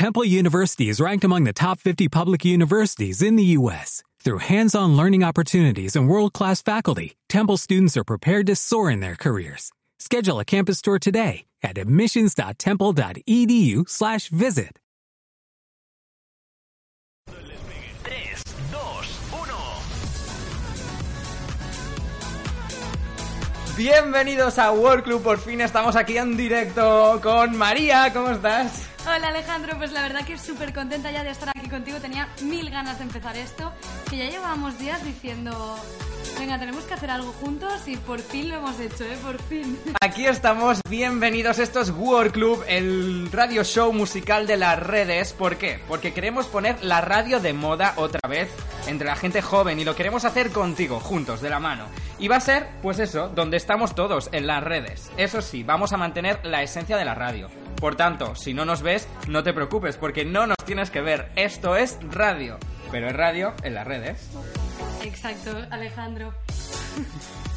Temple University is ranked among the top 50 public universities in the U.S. Through hands-on learning opportunities and world-class faculty, Temple students are prepared to soar in their careers. Schedule a campus tour today at admissions.temple.edu/visit. 3, 2, 1. Bienvenidos a World Club, por fin estamos aquí en directo con María, ¿cómo estás? Hola Alejandro, pues la verdad que súper contenta ya de estar aquí contigo, tenía mil ganas de empezar esto, que ya llevábamos días diciendo, venga, tenemos que hacer algo juntos y por fin lo hemos hecho, ¿eh? Por fin. Aquí estamos, bienvenidos, esto es World Club, el radio show musical de las redes, ¿por qué? Porque queremos poner la radio de moda otra vez entre la gente joven y lo queremos hacer contigo, juntos, de la mano. Y va a ser, pues eso, donde estamos todos, en las redes. Eso sí, vamos a mantener la esencia de la radio. Por tanto, si no nos ves, no te preocupes, porque no nos tienes que ver. Esto es radio. Pero es radio en las redes. Exacto, Alejandro.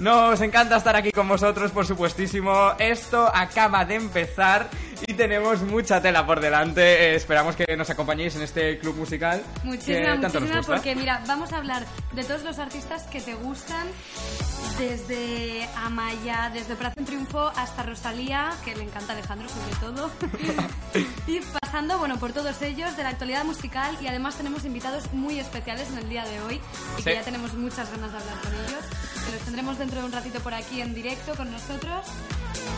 Nos encanta estar aquí con vosotros, por supuestísimo. Esto acaba de empezar y tenemos mucha tela por delante. Eh, esperamos que nos acompañéis en este club musical. Muchísima, que muchísima, porque mira, vamos a hablar de todos los artistas que te gustan, desde Amaya, desde Operación Triunfo hasta Rosalía, que le encanta a Alejandro sobre todo, y pasando, bueno, por todos ellos de la actualidad musical y además tenemos invitados muy especiales en el día de hoy y que Sí. ya tenemos muchas ganas de hablar con ellos, que los tendremos dentro de un ratito por aquí en directo con nosotros.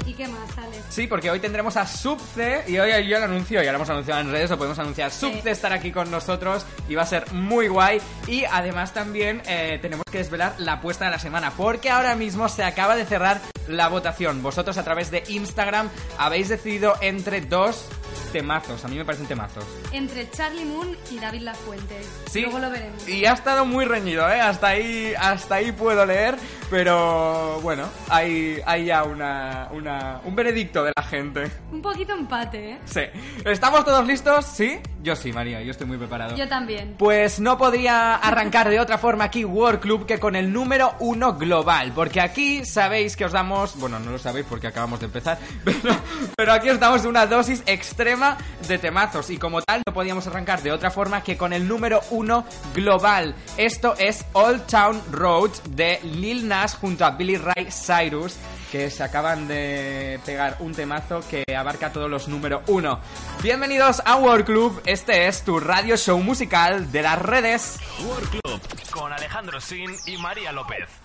¿Y qué más, Alex? Sí, porque hoy tendremos a Subce y hoy yo lo anuncio, ya lo hemos anunciado en redes, lo podemos anunciar. Subce estar aquí con nosotros y va a ser muy guay. Y además también eh, tenemos que desvelar la apuesta de la semana, porque ahora mismo se acaba de cerrar la votación. Vosotros a través de Instagram habéis decidido entre dos temazos, a mí me parecen temazos. Entre Charlie Moon y David Lafuente. Sí. Luego lo veremos. Y ha estado muy reñido, ¿eh? Hasta ahí, hasta ahí puedo leer, pero bueno, hay, hay ya una, una, un veredicto de la gente. Un poquito empate, ¿eh? Sí. ¿Estamos todos listos? ¿Sí? Yo sí, María, yo estoy muy preparado. Yo también. Pues no podría arrancar de otra forma aquí World Club que con el número uno global, porque aquí sabéis que os damos, bueno, no lo sabéis porque acabamos de empezar, pero, pero aquí os damos una dosis extrema de temazos y como tal no podíamos arrancar de otra forma que con el número uno global. Esto es Old Town Road de Lil Nas junto a Billy Ray Cyrus que se acaban de pegar un temazo que abarca todos los número uno. Bienvenidos a World Club, este es tu radio show musical de las redes. World Club con Alejandro Sin y María López.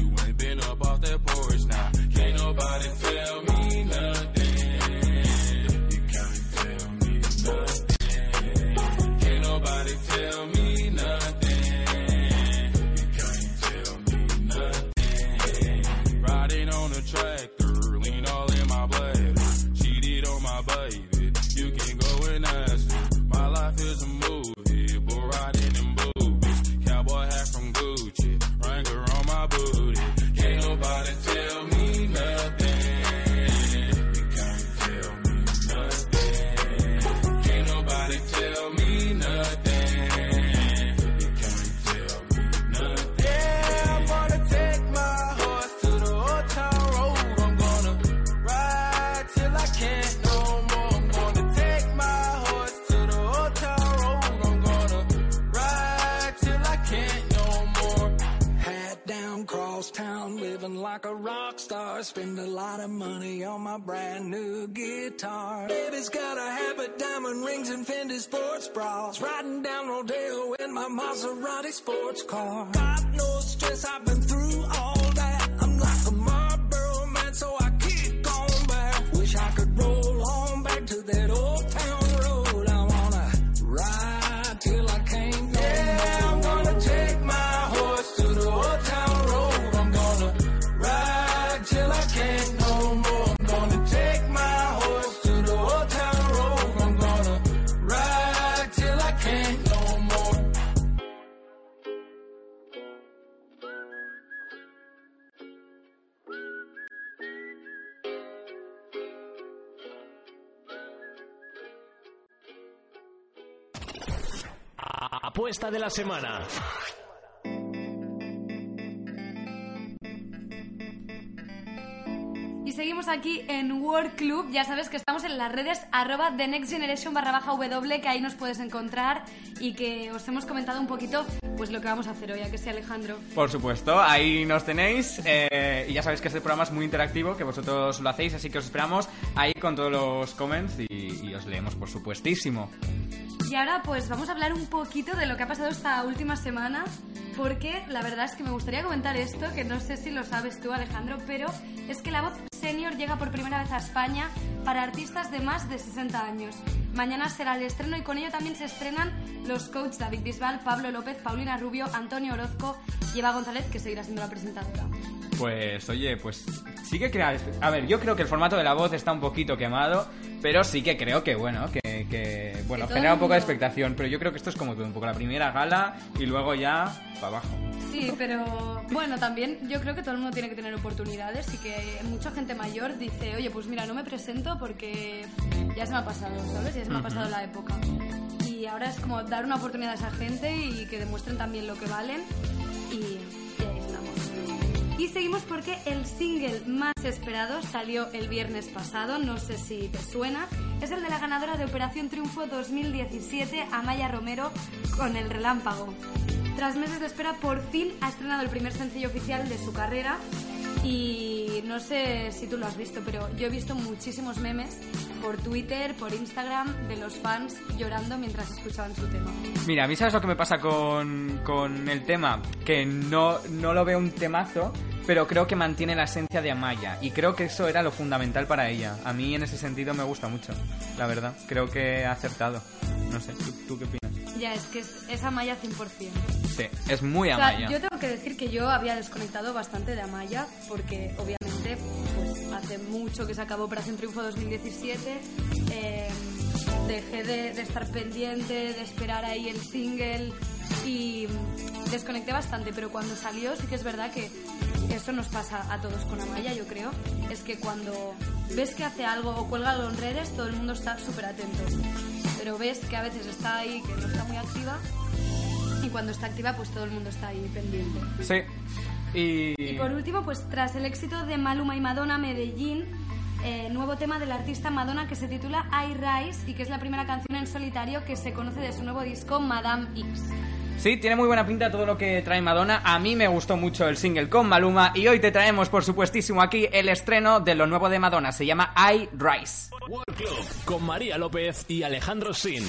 tell me sports bras. Riding down Rodeo in my Maserati sports car. Got no stress, I've been de la semana. Y seguimos aquí en World Club. Ya sabes que estamos en las redes arroba The Next Generation barra baja W, que ahí nos puedes encontrar y que os hemos comentado un poquito pues lo que vamos a hacer hoy, a que sea Alejandro. Por supuesto, ahí nos tenéis. eh, y ya sabéis que este programa es muy interactivo, que vosotros lo hacéis, así que os esperamos ahí con todos los comments y, y os leemos, por supuestísimo. Y ahora pues vamos a hablar un poquito de lo que ha pasado esta última semana, porque la verdad es que me gustaría comentar esto, que no sé si lo sabes tú Alejandro, pero es que la voz senior llega por primera vez a España para artistas de más de 60 años. Mañana será el estreno y con ello también se estrenan los coaches David Bisbal, Pablo López, Paulina Rubio, Antonio Orozco y Eva González, que seguirá siendo la presentadora. Pues oye, pues sí que crea... A ver, yo creo que el formato de la voz está un poquito quemado, pero sí que creo que, bueno, que, que bueno, Que genera un poco de expectación, pero yo creo que esto es como todo, un poco la primera gala y luego ya para abajo. Sí, pero bueno, también yo creo que todo el mundo tiene que tener oportunidades y que mucha gente mayor dice, oye, pues mira, no me presento porque ya se me ha pasado, ¿sabes? Ya se me ha pasado la época. Y ahora es como dar una oportunidad a esa gente y que demuestren también lo que valen y, y seguimos porque el single más esperado salió el viernes pasado, no sé si te suena, es el de la ganadora de Operación Triunfo 2017, Amaya Romero, con El Relámpago. Tras meses de espera, por fin ha estrenado el primer sencillo oficial de su carrera y no sé si tú lo has visto, pero yo he visto muchísimos memes por Twitter, por Instagram, de los fans llorando mientras escuchaban su tema. Mira, a mí sabes lo que me pasa con, con el tema, que no, no lo veo un temazo, pero creo que mantiene la esencia de Amaya y creo que eso era lo fundamental para ella. A mí en ese sentido me gusta mucho, la verdad. Creo que ha acertado. No sé, ¿tú, tú qué opinas? Ya, es que es, es Amaya 100%. Sí, es muy O sea, Amaya. yo tengo que decir que yo había desconectado bastante de Amaya porque obviamente pues, hace mucho que se acabó Operación Triunfo 2017. eh, dejé de, de estar pendiente, de esperar ahí el single y desconecté bastante, pero cuando salió sí que es verdad que eso nos pasa a todos con Amaya, yo creo. Es que cuando ves que hace algo o cuelga algo en redes, todo el mundo está súper atento. Pero ves que a veces está ahí, que no está muy activa, y cuando está activa, pues todo el mundo está ahí pendiente. Sí. Y... Y por último, pues tras el éxito de Maluma y Madonna Medellín, eh, nuevo tema del artista Madonna que se titula I Rise y que es la primera canción en solitario que se conoce de su nuevo disco Madame X. Sí, tiene muy buena pinta todo lo que trae Madonna. A mí me gustó mucho el single con Maluma y hoy te traemos, por supuestísimo, aquí el estreno de lo nuevo de Madonna. Se llama I Rise. World Club con María López y Alejandro Sin.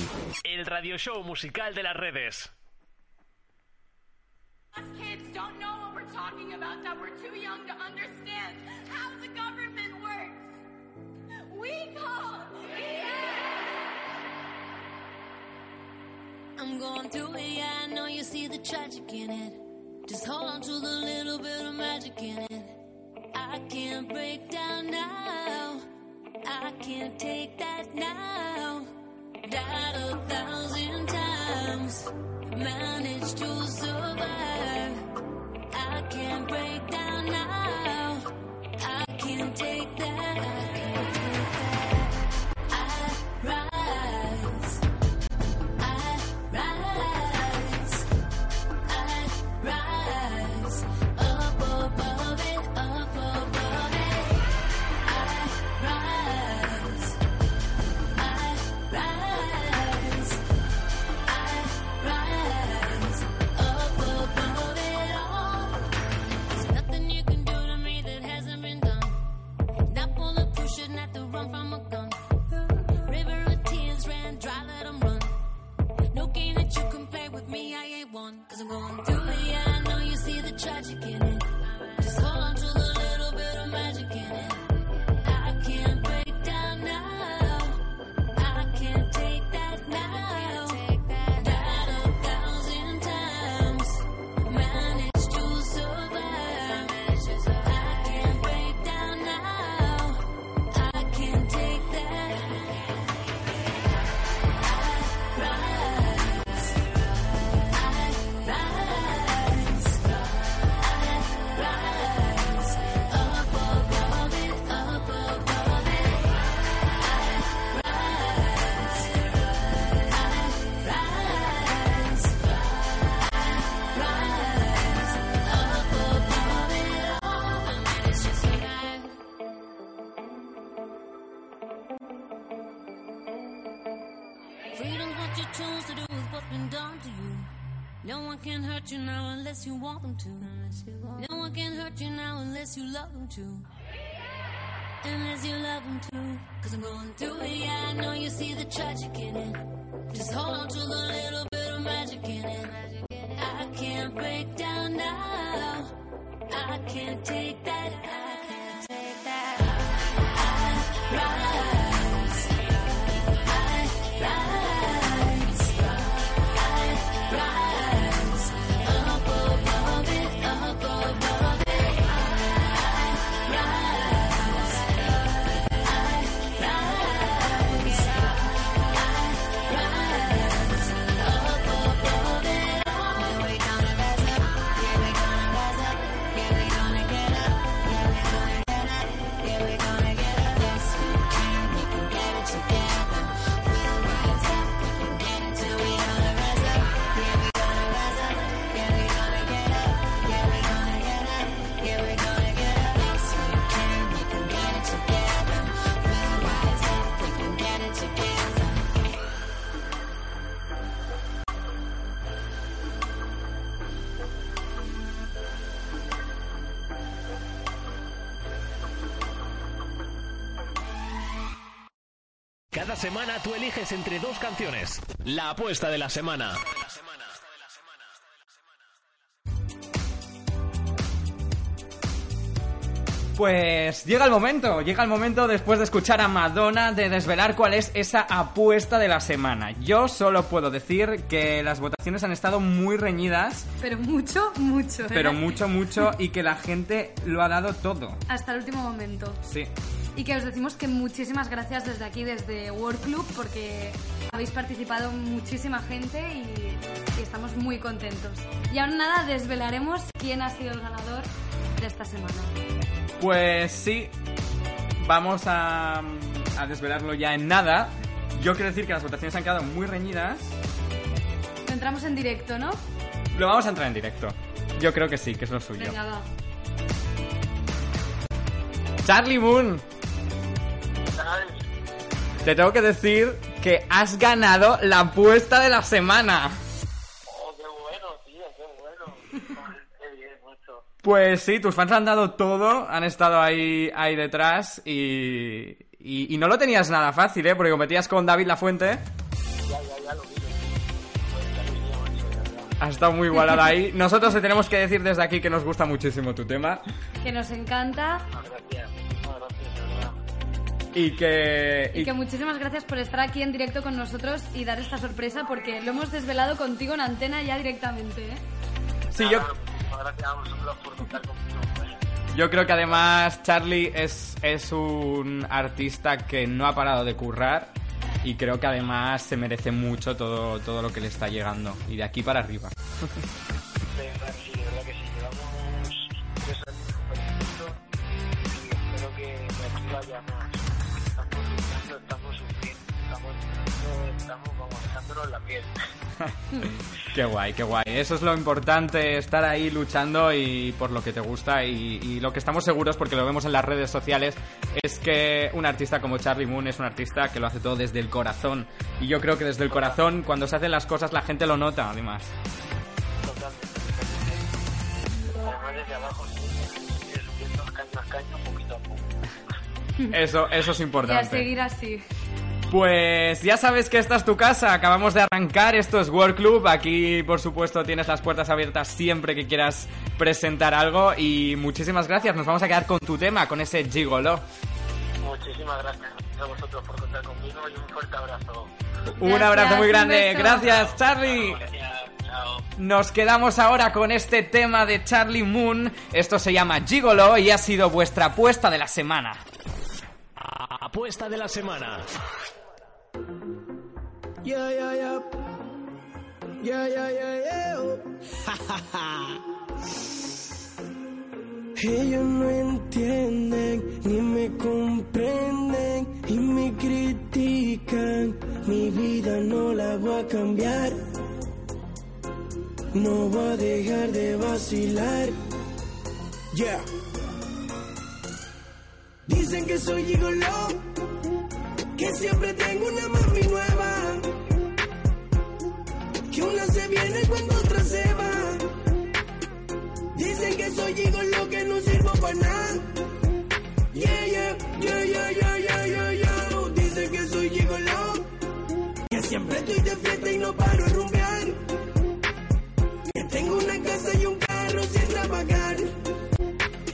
El radio show musical de las redes. Us kids don't know what we're talking about, that we're too young to understand how the government works. We call I'm going through it, yeah, I know you see the tragic in it. Just hold on to the little bit of magic in it. I can't break down now. I can't take that now. Died a thousand times, managed to survive. I can't break down now. I can't take that. I can't take that. I rise. Hurt you now unless you want them to. No one can hurt you now unless you love them to. Unless you love them too. Cause I'm going through it, yeah, I know you see the tragic in it. Just hold on to the semana tú eliges entre dos canciones. La apuesta de la semana. Pues llega el momento, llega el momento después de escuchar a Madonna de desvelar cuál es esa apuesta de la semana. Yo solo puedo decir que las votaciones han estado muy reñidas, Pero mucho, mucho. ¿eh? pero mucho, mucho, y que la gente lo ha dado todo. Hasta el último momento. Sí. Y que os decimos que muchísimas gracias desde aquí, desde World Club, porque habéis participado muchísima gente y, y estamos muy contentos. Y aún nada, desvelaremos quién ha sido el ganador de esta semana. Pues sí, vamos a, a desvelarlo ya en nada. Yo quiero decir que las votaciones han quedado muy reñidas. Entramos en directo, ¿no? Lo vamos a entrar en directo. Yo creo que sí, que es lo suyo. Venga, va. Charlie Moon, te tengo que decir que has ganado la apuesta de la semana. Oh, qué bueno, tío, qué bueno. Qué bien, mucho. Pues sí, tus fans han dado todo, han estado ahí, ahí detrás y, y, y no lo tenías nada fácil, ¿eh? Porque competías con David Lafuente. Ya, ya, ya lo vi. Pues. Has estado muy igualada ahí. Nosotros te tenemos que decir desde aquí que nos gusta muchísimo tu tema Que nos encanta No, gracias. Y que... y y- que muchísimas gracias por estar aquí en directo con nosotros y dar esta sorpresa porque lo hemos desvelado contigo en antena ya directamente, ¿eh? sí, yo, Nada, muchísimas gracias a vosotros por contar conmigo. yo creo que además Charlie es, es un artista que no ha parado de currar y creo que además se merece mucho todo, todo lo que le está llegando y de aquí para arriba. Qué guay, qué guay. Eso es lo importante, estar ahí luchando y por lo que te gusta y, y lo que estamos seguros, porque lo vemos en las redes sociales, es que un artista como Charlie Moon es un artista que lo hace todo desde el corazón. Y yo creo que desde el corazón, cuando se hacen las cosas, la gente lo nota, además. Totalmente. Además desde abajo sí, sigue subiendo caño a caño, poquito a poco. Eso, eso es Y a importante. seguir así. Pues ya sabes que esta es tu casa, acabamos de arrancar, esto es World Club, aquí por supuesto tienes las puertas abiertas siempre que quieras presentar algo y muchísimas gracias, nos vamos a quedar con tu tema, con ese gigolo. Muchísimas gracias a vosotros por contar conmigo y un fuerte abrazo. Un Gracias, abrazo muy grande, gracias Charlie. Gracias, chao. Nos quedamos ahora con este tema de Charlie Moon, esto se llama Gigolo y ha sido vuestra apuesta de la semana. Apuesta de la semana. Yeah, yeah, yeah. Yeah, yeah, yeah, yeah. Ellos no entienden ni me comprenden y me critican. Mi vida no la voy a cambiar. No voy a dejar de vacilar. Yeah. Dicen que soy gigolo, que siempre tengo una mami una se viene cuando otra se va. Dicen que soy hijo lo que no sirvo para nada. Yeah, yeah, yeah, yeah, yeah, yeah, yeah, yeah. Dicen que soy hijo lo que siempre estoy de fiesta y no paro de rumbear. Que tengo una casa y un carro sin trabajar.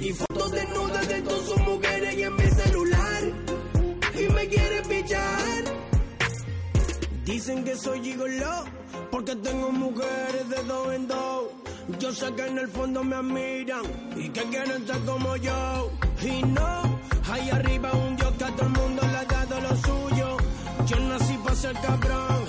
Y fotos desnudas de todas sus mujeres y en mi Dicen que soy gigolo porque tengo mujeres de dos en dos. Yo sé que en el fondo me admiran y que quieren ser como yo. Y no, ahí arriba un Dios que a todo el mundo le ha dado lo suyo. Yo nací para ser cabrón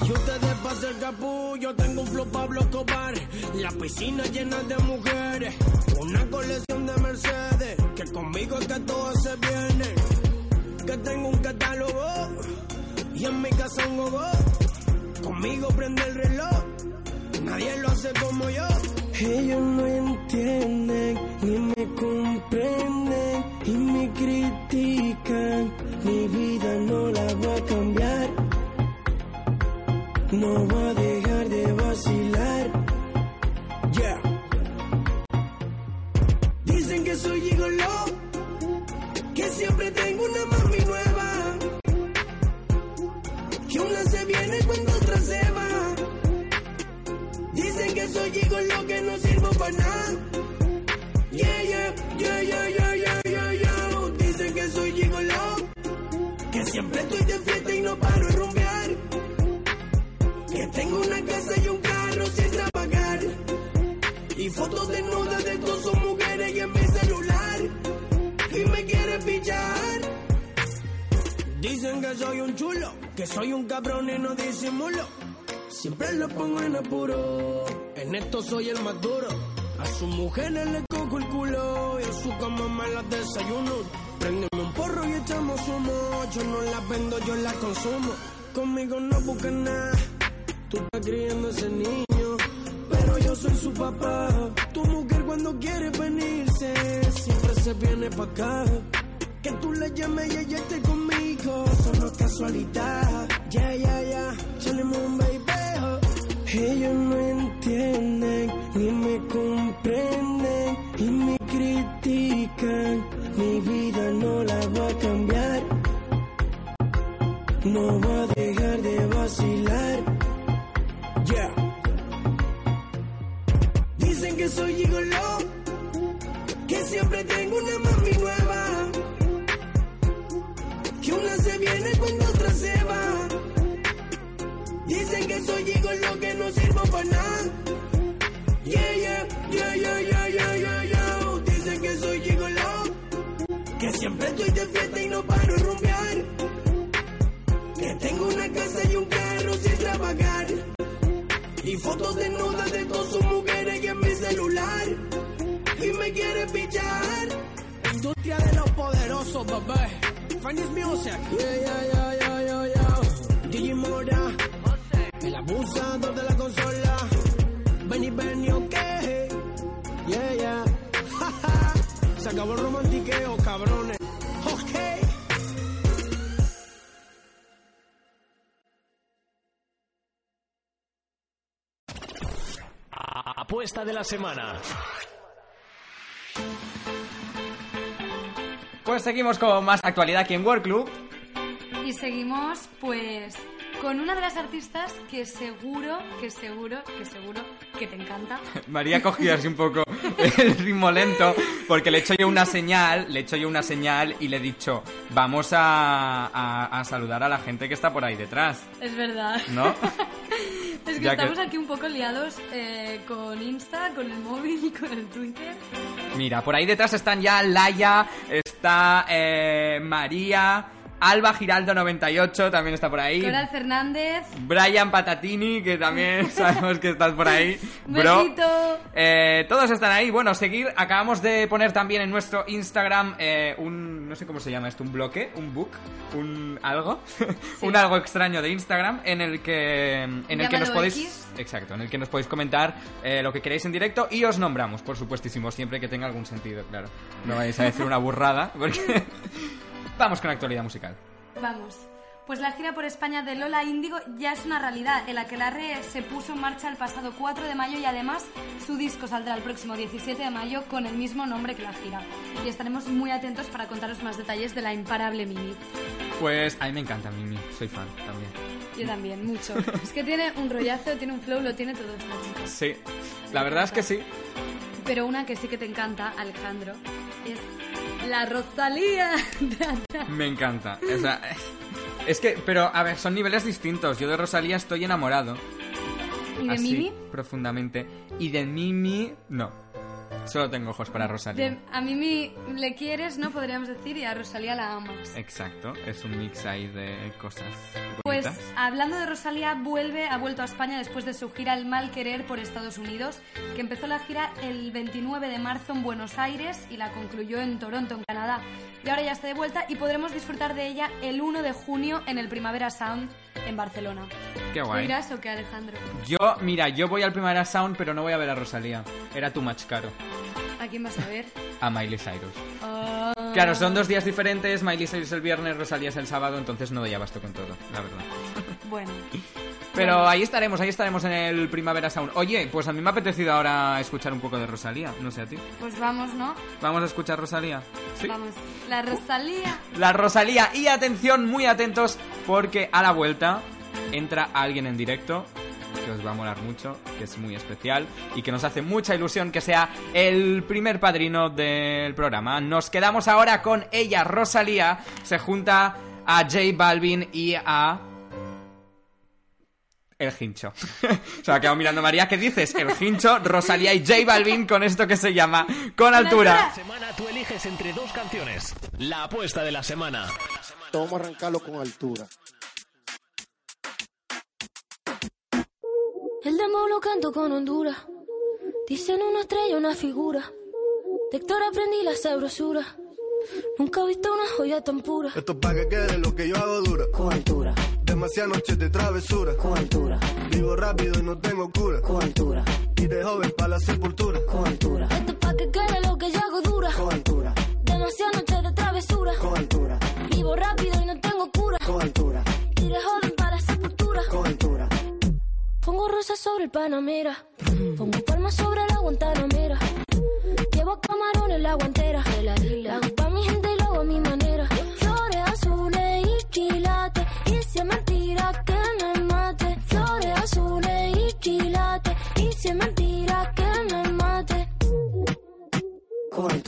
y ustedes para ser capullo. Tengo un flow Pablo Escobar, la piscina llena de mujeres. Una colección de Mercedes, que conmigo es que todo se viene. Que tengo un catálogo y en mi casa un gogo. Conmigo prende el reloj, nadie lo hace como yo. Ellos no entienden ni me comprenden y me critican. Mi vida no la voy a cambiar. No voy a dejar de vacilar. Yeah. Dicen que soy gigolo, que siempre tengo una mami no paro de rumbear. Que tengo una casa y un carro sin trabajar. Y fotos desnudas de todas sus mujeres y en mi celular. Y me quieren pillar. Dicen que soy un chulo, que soy un cabrón y no disimulo. Siempre lo pongo en apuro, en esto soy el más duro. A sus mujeres le cojo el culo y a su cama me las desayuno. Prendemos un porro y echamos humo. Yo no la vendo, yo la consumo. Conmigo no buscan nada, tú estás criando ese niño. Pero yo soy su papá. Tu mujer cuando quiere venirse, siempre se viene pa' acá. Que tú le llames y ella esté conmigo, solo casualidad. Ya, ya, ya, salimos un baby. Ellos no entienden ni me comprenden y me critican. Mi vida no la voy a cambiar. No voy a dejar de vacilar. Yeah. Dicen que soy gigolo, que siempre tengo una mami nueva. Que una se viene cuando otra se va. Dicen que soy gigolo, que no sirvo para nada. Siempre estoy de fiesta y no paro de rumbear. Que tengo una casa y un carro sin trabajar. Y fotos desnudas de todas sus mujeres y en mi celular. Y me quiere pillar. Industria de los poderosos, bebé. Fanny's Music. Yeah, yeah, yeah, yeah, yeah, yeah. DJ Mora. El abusador de la consola. Benny Benny, ok. Yeah, yeah. Se acabó el romantiqueo, cabrones. Ok. Apuesta de la semana. Pues seguimos con más actualidad aquí en World Club. Y seguimos, pues, con una de las artistas que seguro, que seguro, que seguro que te encanta. María ha cogido así un poco el ritmo lento porque le he hecho yo una señal, le he hecho yo una señal y le he dicho, vamos a, a- a saludar a la gente que está por ahí detrás, Es verdad. ¿no? Es que Ya que- estamos aquí un poco liados eh, con Insta, con el móvil y con el Twitter. Mira, por ahí detrás están ya Laia, está eh, María, Alba Giraldo 98 también está por ahí. Coral Fernández. Brian Patatini, que también sabemos que estás por ahí. Bro. Eh, todos están ahí. Bueno, seguir. Acabamos de poner también en nuestro Instagram eh, un. No sé cómo se llama esto, un bloque, un book, un algo. un algo extraño de Instagram en el que. En el que nos podéis. X. Exacto, en el que nos podéis comentar eh, lo que queréis en directo y os nombramos, por supuestísimo, siempre que tenga algún sentido, claro. No vais a decir una burrada, porque. Vamos con actualidad musical. Vamos. Pues la gira por España de Lola Índigo ya es una realidad. El aquelarre se puso en marcha el pasado 4 de mayo y además su disco saldrá el próximo 17 de mayo con el mismo nombre que la gira. Y estaremos muy atentos para contaros más detalles de la imparable Mimi. Pues a mí me encanta Mimi, soy fan también. Yo también, mucho. Es que tiene un rollazo, tiene un flow, lo tiene todo esta chica. Sí, la verdad es que sí. Pero una que sí que te encanta, Alejandro, es la Rosalía. Me encanta. O sea, es que, pero a ver, son niveles distintos. Yo de Rosalía estoy enamorado. ¿Y de así, Mimi? Profundamente. Y de Mimi, no. Solo tengo ojos para Rosalía. De- a Mimi le quieres, ¿no? Podríamos decir, y a Rosalía la amas. Exacto, es un mix ahí de cosas Pues bonitas. hablando de Rosalía, vuelve, ha vuelto a España después de su gira El Mal Querer por Estados Unidos, que empezó la gira el 29 de marzo en Buenos Aires y la concluyó en Toronto, en Canadá. Y ahora ya está de vuelta y podremos disfrutar de ella el 1 de junio en el Primavera Sound en Barcelona. Qué ¿Tú guay. irás o qué, Alejandro? Yo, mira, yo voy al Primavera Sound, pero no voy a ver a Rosalía. Era too much caro. ¿A quién vas a ver? A Miley Cyrus. Ah. Claro, son dos días diferentes. Miley Cyrus el viernes, Rosalía es el sábado, entonces no doy abasto con todo, la verdad. Bueno, Pero ahí estaremos, ahí estaremos en el Primavera Sound. Oye, pues a mí me ha apetecido ahora escuchar un poco de Rosalía, no sé a ti. pues vamos, ¿no? ¿Vamos a escuchar Rosalía? Sí. Vamos. La Rosalía. La Rosalía. Y atención, muy atentos, porque a la vuelta entra alguien en directo que os va a molar mucho, que es muy especial y que nos hace mucha ilusión que sea el primer padrino del programa. Nos quedamos ahora con ella, Rosalía. Se junta a J Balvin y a... El hincho. Se me ha quedado mirando María. ¿Qué dices? El hincho, Rosalía y J Balvin con esto que se llama Con altura. semana tú eliges entre dos canciones. La apuesta de la semana. Vamos a arrancarlo con altura. El demo lo canto con Honduras. Dicen una estrella, una figura. De Héctor aprendí la sabrosura. Nunca he visto una joya tan pura. Esto es para que quede lo que yo hago dura. Con altura, Demasiadas noches de travesura. con altura, Vivo rápido y no tengo cura. con altura, Y de joven para la sepultura. con altura. Esto es pa' que quede lo que yo hago dura. Con altura, Demasiadas noches de travesura. con altura, Vivo rápido y no tengo cura. con altura, Y de joven Pongo rosas sobre el Panamera. Pongo palmas sobre la Guantanamera. Llevo camarones la guantera. La hago pa' mi gente y lo a mi manera. Flores azules y quilates. Y si es mentira que me mate. Flores azules y quilates. Y si es mentira que me mate. Con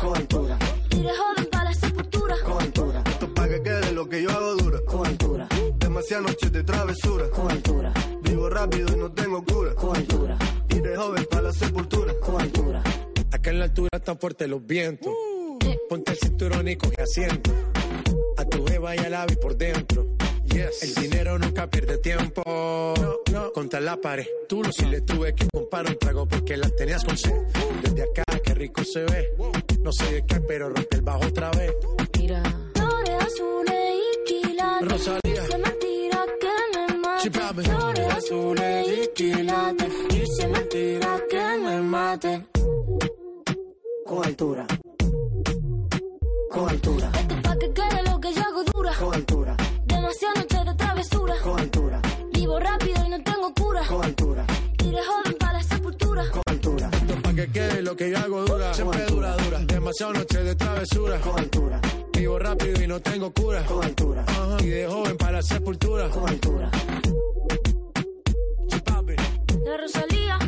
con altura, Y de joven para la sepultura. con altura. Esto es para que quede lo que yo hago dura. Con altura, Demasiadas noches de travesura. con altura, Vivo rápido y no tengo cura. con altura, Y de joven para la sepultura. con altura. Acá en la altura están fuertes los vientos. Ponte el cinturón y coge asiento. A tu beba y al ave por dentro. El dinero nunca pierde tiempo. Contra la pared. Tú lo si le tuve que comprar un trago porque las tenías con sed. Desde acá, qué rico se ve. No sé de qué, pero rompe el bajo otra vez. Mira. Flores azules y quilates. Rosalía. Se me tira que me mate. Flores azules y quilates. Y se me tira que me mate. Con altura. Con altura, Esto es pa' que quede lo que yo hago dura. con altura, Demasiadas noches de travesura. con altura, Vivo rápido y no tengo cura. con altura, de joven lo que yo hago dura. Siempre dura, dura. Demasiado noche de travesura. con altura, Vivo rápido y no tengo cura. con altura, Ajá. Y de joven para la sepultura. con altura. De Rosalía.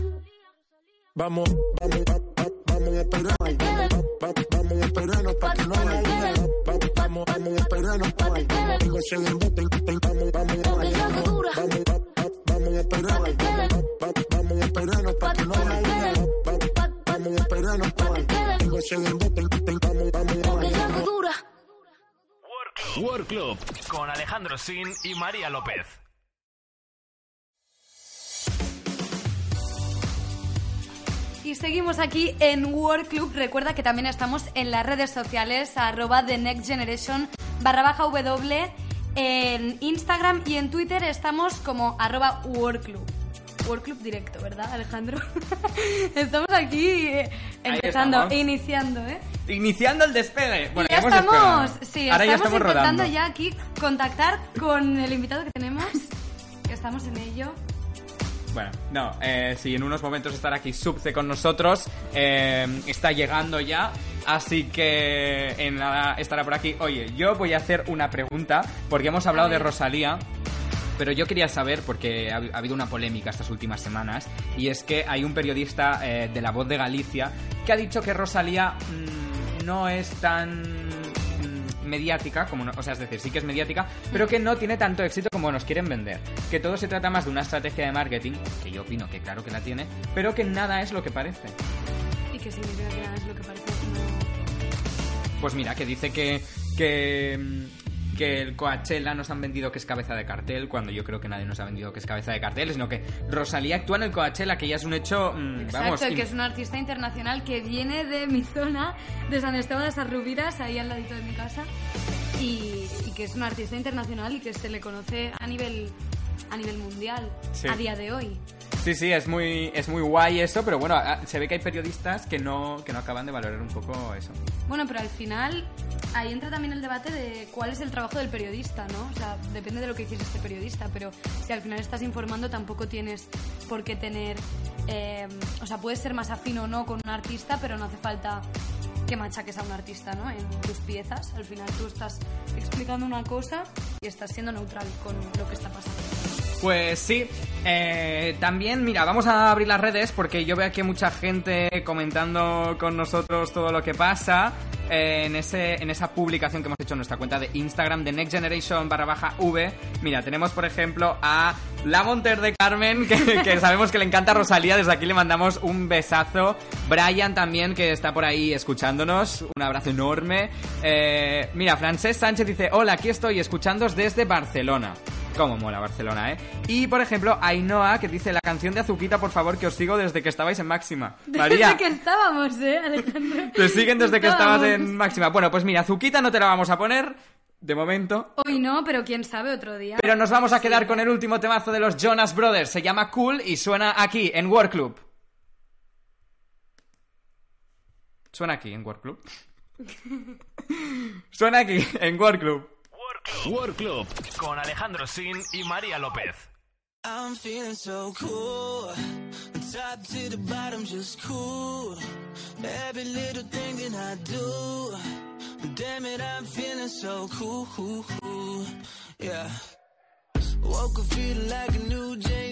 Vamos, vamos, va- va- vamos a esperar. Va- va- Vamos a esperarnos pa' que no la Vamos, vamos a esperarnos pa' que no la Vamos, vamos, vamos, va- va- vamos a esperarnos. Va- va- Vamos a esperarnos pa' que no Vamos a esperarnos pa' que no la liga. Se den bote, Vamos, vamos, Lo que yo hago vamos. dura. World Club con Alejandro Sin y María López. Y seguimos aquí en World Club. Recuerda que también estamos en las redes sociales, arroba The Next Generation barra baja W. En Instagram y en Twitter estamos como arroba World Club. World Club directo, ¿verdad, Alejandro? estamos aquí eh, empezando, estamos. iniciando, ¿eh? Iniciando el despegue. Bueno, ya hemos estamos, sí, Ahora ya estamos estamos intentando rodando. ya aquí contactar con el invitado que tenemos, que estamos en ello. Bueno, no, eh, sí, en unos momentos estará aquí Subce con nosotros. eh, está llegando ya. Así que en nada estará por aquí. Oye, yo voy a hacer una pregunta, porque hemos hablado de Rosalía. Pero yo quería saber, porque ha, ha habido una polémica estas últimas semanas, y es que hay un periodista eh, de La Voz de Galicia que ha dicho que Rosalía mm, no es tan mm, mediática, como no- o sea, es decir, sí que es mediática, pero que no tiene tanto éxito como nos quieren vender. Que todo se trata más de una estrategia de marketing, que yo opino que claro que la tiene, pero que nada es lo que parece. ¿Y qué significa que nada es lo que parece? Pues mira, que dice que, que, mm, que el Coachella nos han vendido que es cabeza de cartel, cuando yo creo que nadie nos ha vendido que es cabeza de cartel, sino que Rosalía actúa en el Coachella, que ya es un hecho, mm, Exacto, vamos... que es un artista internacional que viene de mi zona, de San Esteban de esas Rubiras, ahí al ladito de mi casa, y, y que es un artista internacional y que se le conoce a nivel, a nivel mundial Sí. a día de hoy. Sí, sí, es muy, es muy guay eso, pero bueno, ah, se ve que hay periodistas que no, que no acaban de valorar un poco eso. Bueno, pero al final ahí entra también el debate de cuál es el trabajo del periodista, ¿no? O sea, depende de lo que hiciese este periodista, pero si al final estás informando tampoco tienes por qué tener... eh, o sea, puedes ser más afín o no con un artista, pero no hace falta que machaques a un artista, ¿no? En tus piezas. Al final tú estás explicando una cosa y estás siendo neutral con lo que está pasando. Pues sí, eh, también, mira, vamos a abrir las redes porque yo veo aquí mucha gente comentando con nosotros todo lo que pasa eh, en, ese, en esa publicación que hemos hecho en nuestra cuenta de Instagram de Next Generation barra baja V. Mira, tenemos por ejemplo a La Monter de Carmen, que, que sabemos que le encanta a Rosalía, desde aquí le mandamos un besazo. Brian también, que está por ahí escuchándonos, un abrazo enorme. Eh, mira, Francés Sánchez dice, hola, aquí estoy escuchándos desde Barcelona. Cómo mola Barcelona, ¿eh? Y, por ejemplo, Ainhoa, que dice la canción de Azuquita, por favor, que os sigo desde que estabais en Máxima. María, Desde que estábamos, ¿eh, Alejandro? te siguen desde que estabas en Máxima. Bueno, pues mira, Azuquita no te la vamos a poner, de momento. Hoy no, pero quién sabe otro día. Pero nos vamos a quedar con el último temazo de los Jonas Brothers. Se llama Cool y suena aquí, en World Club. Suena aquí, en World Club. suena aquí, en World Club. World Club con Alejandro Sin y María López. I'm feeling so cool. Top to the bottom, just cool. Every little thing that I do. Damn it, I'm feeling so cool. Yeah. Woke up feeling like a new James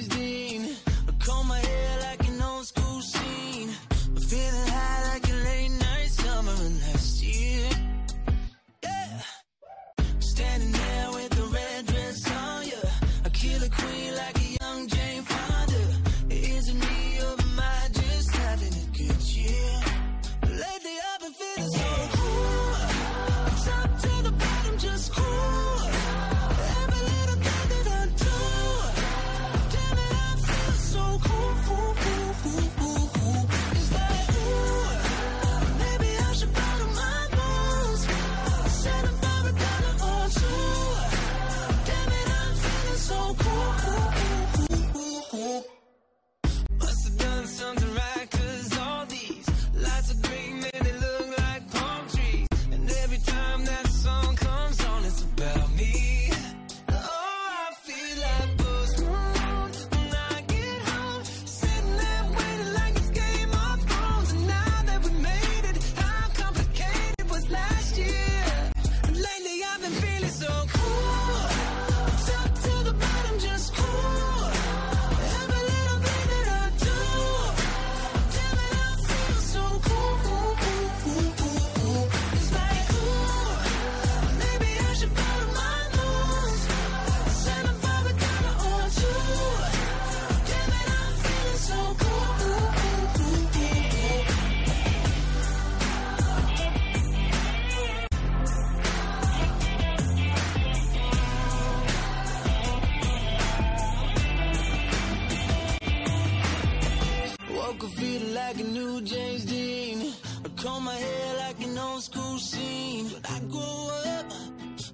like a new James Dean. I comb my hair like an old school scene. When I grow up,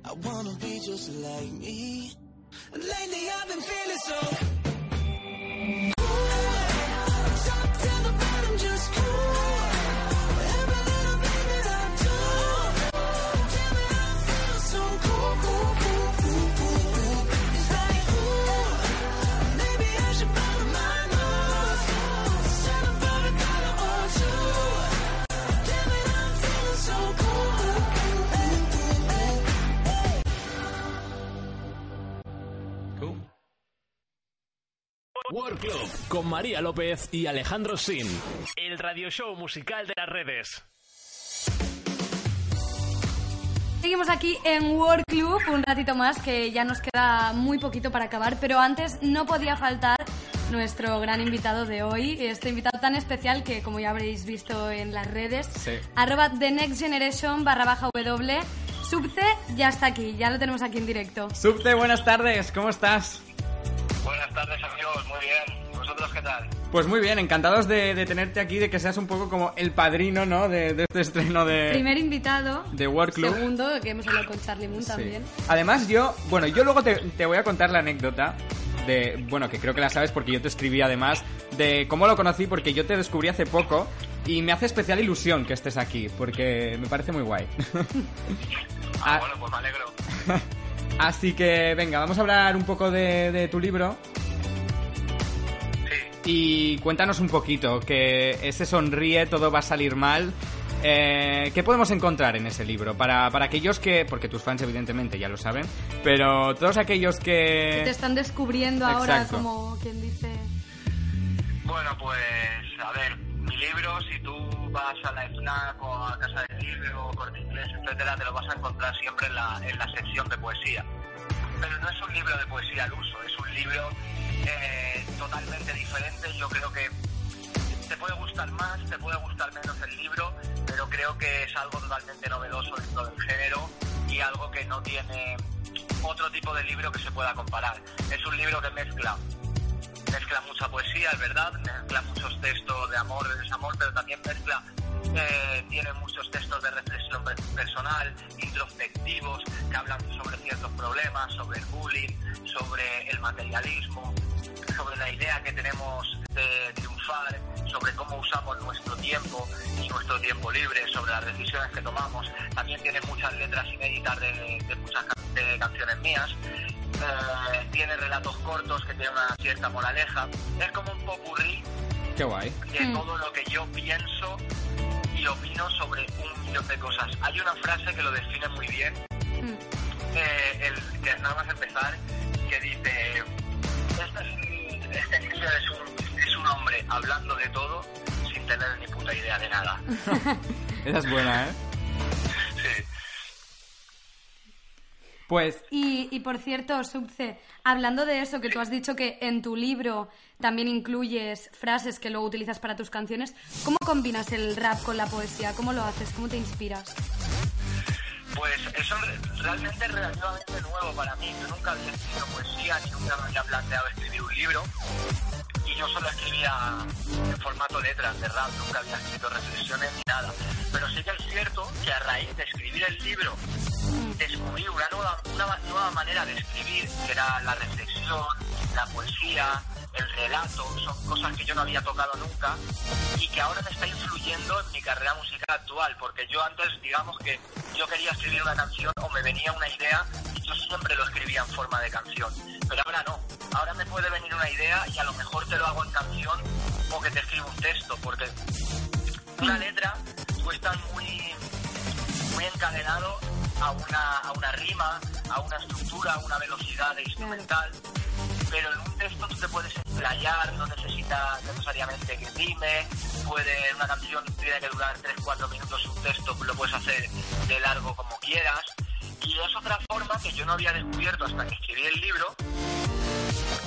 I wanna be just like me. Lately I've been feeling so Club con María López y Alejandro Sin. El radio show musical de las redes. Seguimos aquí en World Club un ratito más, que ya nos queda muy poquito para acabar, pero antes no podía faltar nuestro gran invitado de hoy, este invitado tan especial que como ya habréis visto en las redes, Sí. arroba The Next Generation barra baja W, Subce ya está aquí, ya lo tenemos aquí en directo. Subte, buenas tardes, ¿cómo estás? Buenas tardes amigos, muy bien. ¿Y ¿Vosotros qué tal? Pues muy bien, encantados de, de tenerte aquí, de que seas un poco como el padrino, ¿no? De, de este estreno de, Primer invitado, de World Club. segundo, que hemos hablado con Charlie Moon Sí. también. Además, yo, bueno, yo luego te, te voy a contar la anécdota de, bueno, que creo que la sabes porque yo te escribí además, de cómo lo conocí, porque yo te descubrí hace poco y me hace especial ilusión que estés aquí, porque me parece muy guay. Ah, Ah. bueno, pues me alegro. Así que, venga, vamos a hablar un poco de, de tu libro. Y cuéntanos un poquito, que ese sonríe, todo va a salir mal. Eh, ¿Qué podemos encontrar en ese libro? Para, para aquellos que, porque tus fans evidentemente ya lo saben, pero todos aquellos Que te están descubriendo ahora como quien dice... Bueno, pues a ver, mi libro, si tú vas a la FNAC o a Casa del Libro, Corte Inglés, etcétera, te lo vas a encontrar siempre en la, en la sección de poesía. Pero no es un libro de poesía al uso, es un libro eh, totalmente diferente. Yo creo que te puede gustar más, te puede gustar menos el libro, pero creo que es algo totalmente novedoso dentro del género y algo que no tiene otro tipo de libro que se pueda comparar. Es un libro que mezcla mezcla mucha poesía, es verdad, mezcla muchos textos de amor, de desamor, pero también mezcla, eh, tiene muchos textos de reflexión per- personal, introspectivos, que hablan sobre ciertos problemas, sobre el bullying, sobre el materialismo, sobre la idea que tenemos de triunfar, sobre cómo usamos nuestro tiempo y nuestro tiempo libre, sobre las decisiones que tomamos. También tiene muchas letras inéditas de, de muchas can- de canciones mías. Eh, tiene relatos cortos que tienen una cierta moraleja. Es como un popurrí Qué guay. de todo lo que yo pienso y opino sobre un millón de cosas. Hay una frase que lo define muy bien, eh, el, que nada más empezar, que dice, este, es, este es un, es un hombre hablando de todo sin tener ni puta idea de nada. Esa es buena, ¿eh? Sí. Pues Y, y por cierto, Subce, hablando de eso, que tú has dicho que en tu libro también incluyes frases que luego utilizas para tus canciones, ¿cómo combinas el rap con la poesía? ¿Cómo lo haces? ¿Cómo te inspiras? Pues eso re- realmente es relativamente nuevo para mí. Yo nunca había escrito poesía ni nunca me había planteado escribir un libro. Yo solo escribía en formato letras de rap, nunca había escrito reflexiones ni nada. Pero sí que es cierto que a raíz de escribir el libro descubrí una nueva, una nueva manera de escribir, que era la reflexión, la poesía, el relato, son cosas que yo no había tocado nunca y que ahora me está influyendo en mi carrera musical actual, porque yo antes, digamos que yo quería escribir una canción o me venía una idea yo siempre lo escribía en forma de canción, pero ahora no, ahora me puede venir una idea y a lo mejor te lo hago en canción o que te escribo un texto, porque una letra tú estás muy muy encadenado a una, a una rima, a una estructura, a una velocidad de instrumental, pero en un texto tú te puedes explayar, no necesitas necesariamente que rime, puede, una canción tiene que durar 3-4 minutos un texto, lo puedes hacer de largo como quieras, y es otra forma que yo no había descubierto hasta que escribí el libro,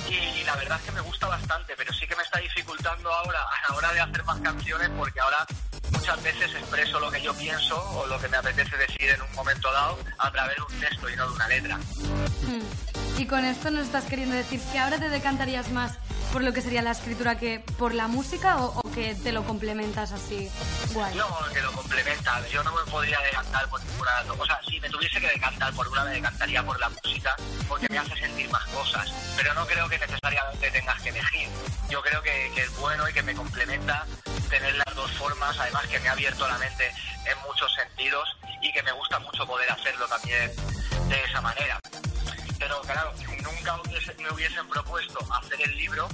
y la verdad es que me gusta bastante, pero sí que me está dificultando ahora a la hora de hacer más canciones porque ahora muchas veces expreso lo que yo pienso o lo que me apetece decir en un momento dado a través de un texto y no de una letra. Hmm. Y con esto nos estás queriendo decir que ahora te decantarías más por lo que sería la escritura que por la música o, que te lo complementas así guay. No, que lo complementa. Yo no me podría decantar por ninguna. O sea, si me tuviese que decantar por una, me decantaría por la música porque me hace sentir más cosas. Pero no creo que necesariamente tengas que elegir. Yo creo que, que es bueno y que me complementa tener las dos formas. Además que me ha abierto la mente en muchos sentidos y que me gusta mucho poder hacerlo también de esa manera. Pero claro, si nunca hubiese- me hubiesen propuesto hacer el libro,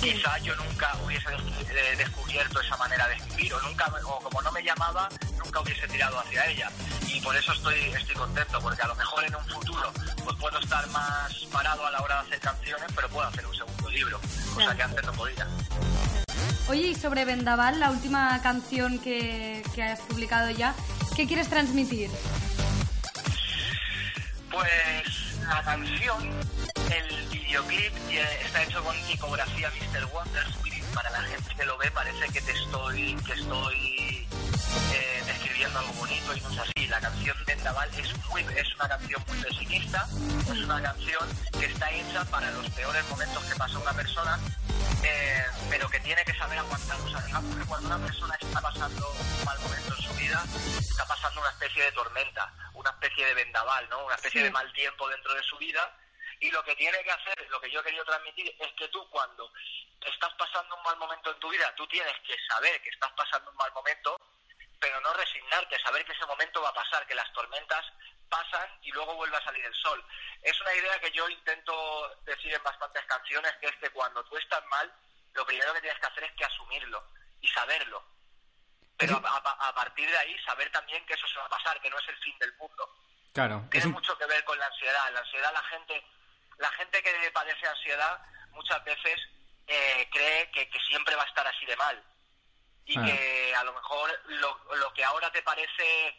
quizá yo nunca hubiese des- descubierto esa manera de escribir o nunca o como no me llamaba nunca hubiese tirado hacia ella y por eso estoy estoy contento porque a lo mejor en un futuro pues puedo estar más parado a la hora de hacer canciones pero puedo hacer un segundo libro libro, cosa que antes no podía. Oye, y sobre Vendaval, la última canción que, que has publicado ya, ¿qué quieres transmitir? Pues la canción, el videoclip está hecho con tipografía Mr. Wonderful y para la gente que lo ve parece que te estoy que estoy eh, describiendo algo bonito y no es así. La canción Vendaval es muy es una canción muy pesimista, es una canción que está hecha para los peores momentos que pasa una persona, eh, pero que tiene que saber aguantar. O digamos que cuando una persona está pasando un mal momento en su vida, está pasando una especie de tormenta, una especie de vendaval, ¿no? Una especie Sí. de mal tiempo dentro de su vida. Y lo que tiene que hacer, lo que yo he querido transmitir, es que tú cuando estás pasando un mal momento en tu vida, tú tienes que saber que estás pasando un mal momento, pero no resignarte, saber que ese momento va a pasar, que las tormentas pasan y luego vuelve a salir el sol. Es una idea que yo intento decir en bastantes canciones, que es que cuando tú estás mal, lo primero que tienes que hacer es que asumirlo y saberlo. Pero a, a- a partir de ahí saber también que eso se va a pasar, que no es el fin del mundo. Claro. Tiene un- mucho que ver con la ansiedad. La ansiedad, la gente, la gente que padece ansiedad muchas veces eh, cree que, que siempre va a estar así de mal. Y Ah. que a lo mejor lo, lo que ahora te parece,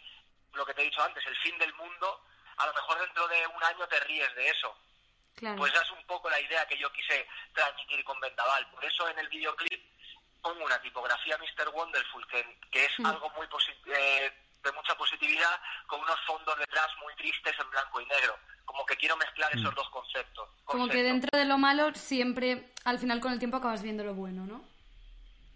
lo que te he dicho antes, el fin del mundo, a lo mejor dentro de un año te ríes de eso. Claro. Pues esa es un poco la idea que yo quise transmitir con Vendaval. Por eso en el videoclip pongo una tipografía Mr. Wonderful, que, que es Mm. algo muy posi- eh, de mucha positividad, con unos fondos detrás muy tristes en blanco y negro. Como que quiero mezclar Mm. esos dos conceptos. Como que dentro de lo malo siempre, al final con el tiempo acabas viendo lo bueno, ¿no?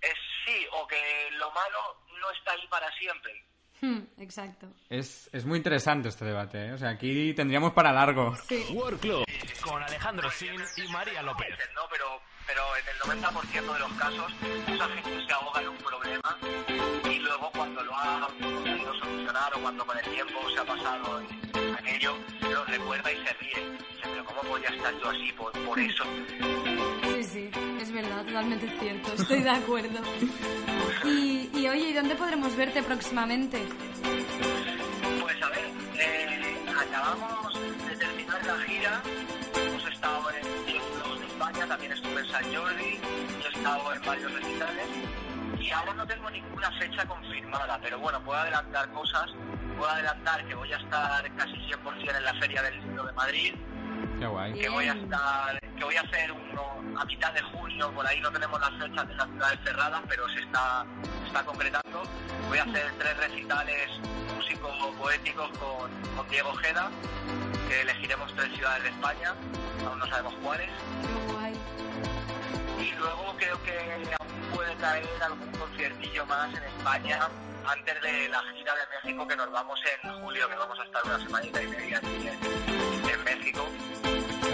Es sí, o que lo malo no está ahí para siempre. Hmm, exacto. Es, es muy interesante este debate, ¿eh? O sea, aquí tendríamos para largo. World Club con Alejandro Sin y María López. No, pero, pero en el 90% de los casos, mucha gente se ahoga en un problema y luego cuando lo ha conseguido solucionar o cuando con el tiempo se ha pasado en aquello, lo recuerda y se ríe. Dice, pero ¿cómo podía estar yo así por, por eso? Sí, sí, es verdad, totalmente cierto, estoy de acuerdo. Y, y oye, ¿y dónde podremos verte próximamente? Pues a ver, eh, acabamos de terminar la gira, también estuve en San Jordi, y he estado en varios recitales, y ahora no tengo ninguna fecha confirmada, pero bueno, puedo adelantar cosas, puedo adelantar que voy a estar casi 100% en la Feria del Libro de Madrid, Qué guay. que voy a estar, que voy a hacer uno a mitad de junio, por ahí no tenemos las fechas de las ciudades cerradas, pero se está, se está concretando. Voy a hacer tres recitales músicos poéticos con, con Diego Ojeda, que elegiremos tres ciudades de España, aún no sabemos cuáles. Qué guay. Y luego creo que puede caer algún conciertillo más en España antes de la gira de México que nos vamos en julio, que vamos a estar una semanita y media aquí en, en México,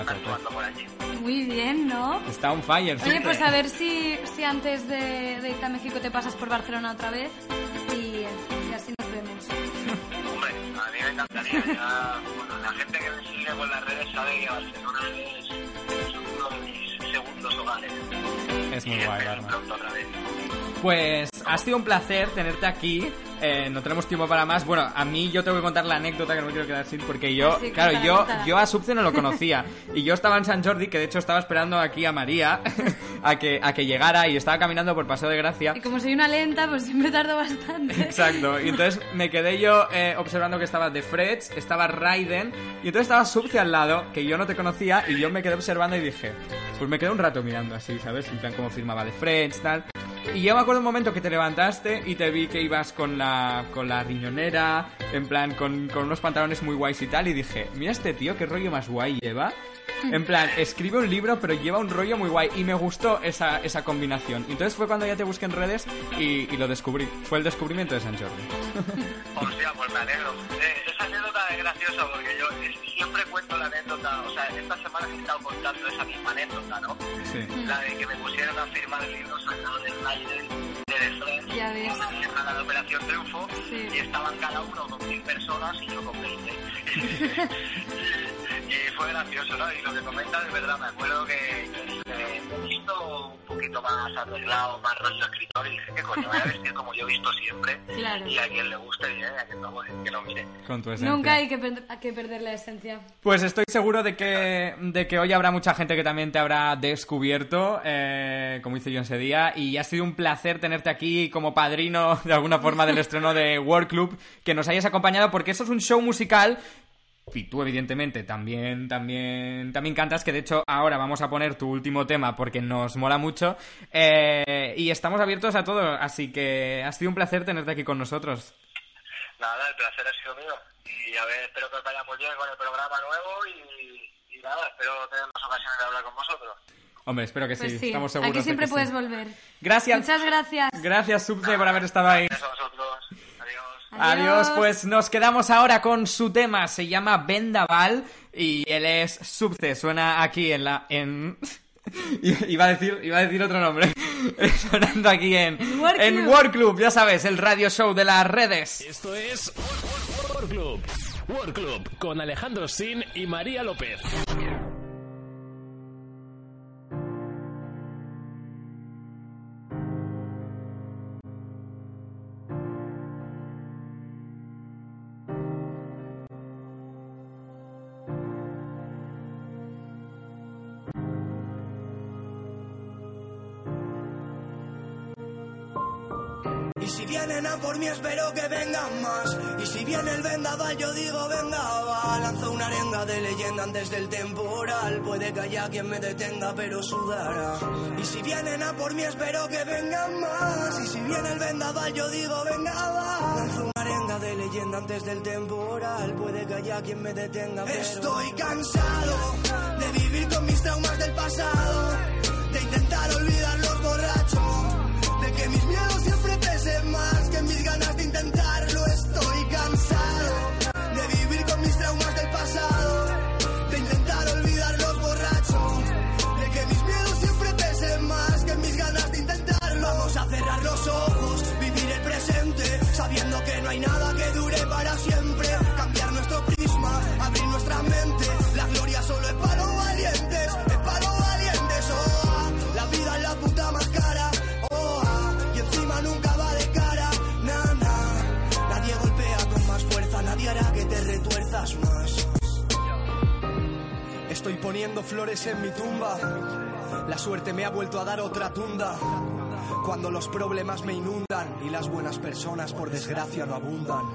actuando por allí. Muy bien, ¿no? Está on fire, Oye, siempre. pues a ver si, si antes de, de irte a México te pasas por Barcelona otra vez y, y así nos vemos. Hombre, a mí me encantaría. Ya, bueno, la gente que me sigue por las redes sabe que Barcelona es, segundos hogares. Es muy Y guay, pronto otra vez. Pues ha sido un placer tenerte aquí. Eh, no tenemos tiempo para más. Bueno, a mí yo tengo que contar la anécdota que no me quiero quedar sin porque yo, Sí, claro, yo, yo a Subce no lo conocía y yo estaba en San Jordi que de hecho estaba esperando aquí a María a que a que llegara y estaba caminando por Paseo de Gracia. Y como soy una lenta, pues siempre tardo bastante. Exacto, y entonces me quedé yo eh, observando que estaba The Freds, estaba Raiden, y entonces estaba Subce al lado, que yo no te conocía, y yo me quedé observando y dije, pues me quedé un rato mirando así, ¿sabes? En plan cómo firmaba The Freds, tal. Y yo me acuerdo un momento que te levantaste y te vi que ibas con la, con la riñonera, en plan con, con unos pantalones muy guays y tal, y dije, mira este tío, qué rollo más guay lleva. En plan, escribe un libro, pero lleva un rollo muy guay. Y me gustó esa, esa combinación. Y entonces fue cuando ya te busqué en redes y, y lo descubrí. Fue el descubrimiento de San Jordi. Hostia, pues me alegro. Eh, anécdota. O sea, esta semana he estado contando esa misma anécdota, ¿no? Sí. La de que me pusieron a firmar libros al lado del Raiden de The Friends, Ya ves. de Operación Triunfo, Sí. y estaban cada uno con mil personas y yo con 20. y, y fue gracioso, ¿no? Y lo que comentas es verdad, me acuerdo que, que eh, me he visto un poquito más arreglado, más rollo escritor y dije, ¿qué coño? Voy a vestir como yo he visto siempre. Claro. Y a quien le guste, bien, y a quien no, pues que no mire. Con tu esencia. Nunca hay que, per- hay que perder la esencia. Pues estoy seguro de que, de que hoy habrá mucha gente que también te habrá descubierto, eh, como hice yo ese día, y ha sido un placer tenerte aquí como padrino de alguna forma del estreno de World Club, que nos hayas acompañado, porque eso es un show musical. Y tú, evidentemente, también, también, también cantas, que de hecho ahora vamos a poner tu último tema porque nos mola mucho. eh, y estamos abiertos a todo, así que ha sido un placer tenerte aquí con nosotros. Nada, el placer ha sido mío. Y a ver, espero que os vaya muy bien con el programa nuevo y, y nada, espero tener más ocasiones de hablar con vosotros. Hombre, espero que Pues sí, sí, estamos seguros. aquí de siempre que sí. puedes volver. Gracias. Muchas gracias. Gracias, Subce, por haber estado ahí. Gracias a vosotros. Adiós. Pues nos quedamos ahora con su tema, se llama Vendaval y él es Subce, suena aquí en la... en... iba, a decir, iba a decir otro nombre, sonando aquí en, En World en Club. World Club, ya sabes, el radio show de las redes. Esto es World Club. World Club con Alejandro Sin y María López. Mí espero que vengan más. Y si viene el vendaval yo digo venga va Lanzo una arenga de leyenda antes del temporal. Puede que haya quien me detenga pero sudará. Y si vienen a por mí espero que vengan más. Y si viene el vendaval yo digo venga va Lanzo una arenga de leyenda antes del temporal. Puede que haya quien me detenga pero Estoy cansado de vivir con mis traumas del pasado poniendo flores en mi tumba. La suerte me ha vuelto a dar otra tunda. Cuando los problemas me inundan y las buenas personas por desgracia no abundan.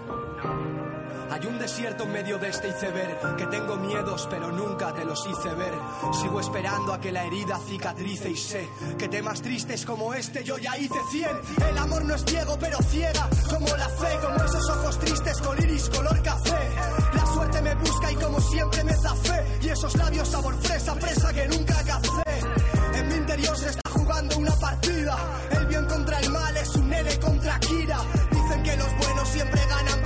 Hay un desierto en medio de este iceberg que tengo miedos pero nunca te los hice ver. Sigo esperando a que la herida cicatrice y sé que temas tristes como este yo ya hice cien. El amor no es ciego pero ciega como la fe, como esos ojos tristes con iris color café. La suerte me y como siempre me zafé y esos labios sabor fresa, fresa que nunca cacé. En mi interior se está jugando una partida. El bien contra el mal es un L contra Kira. Dicen que los buenos siempre ganan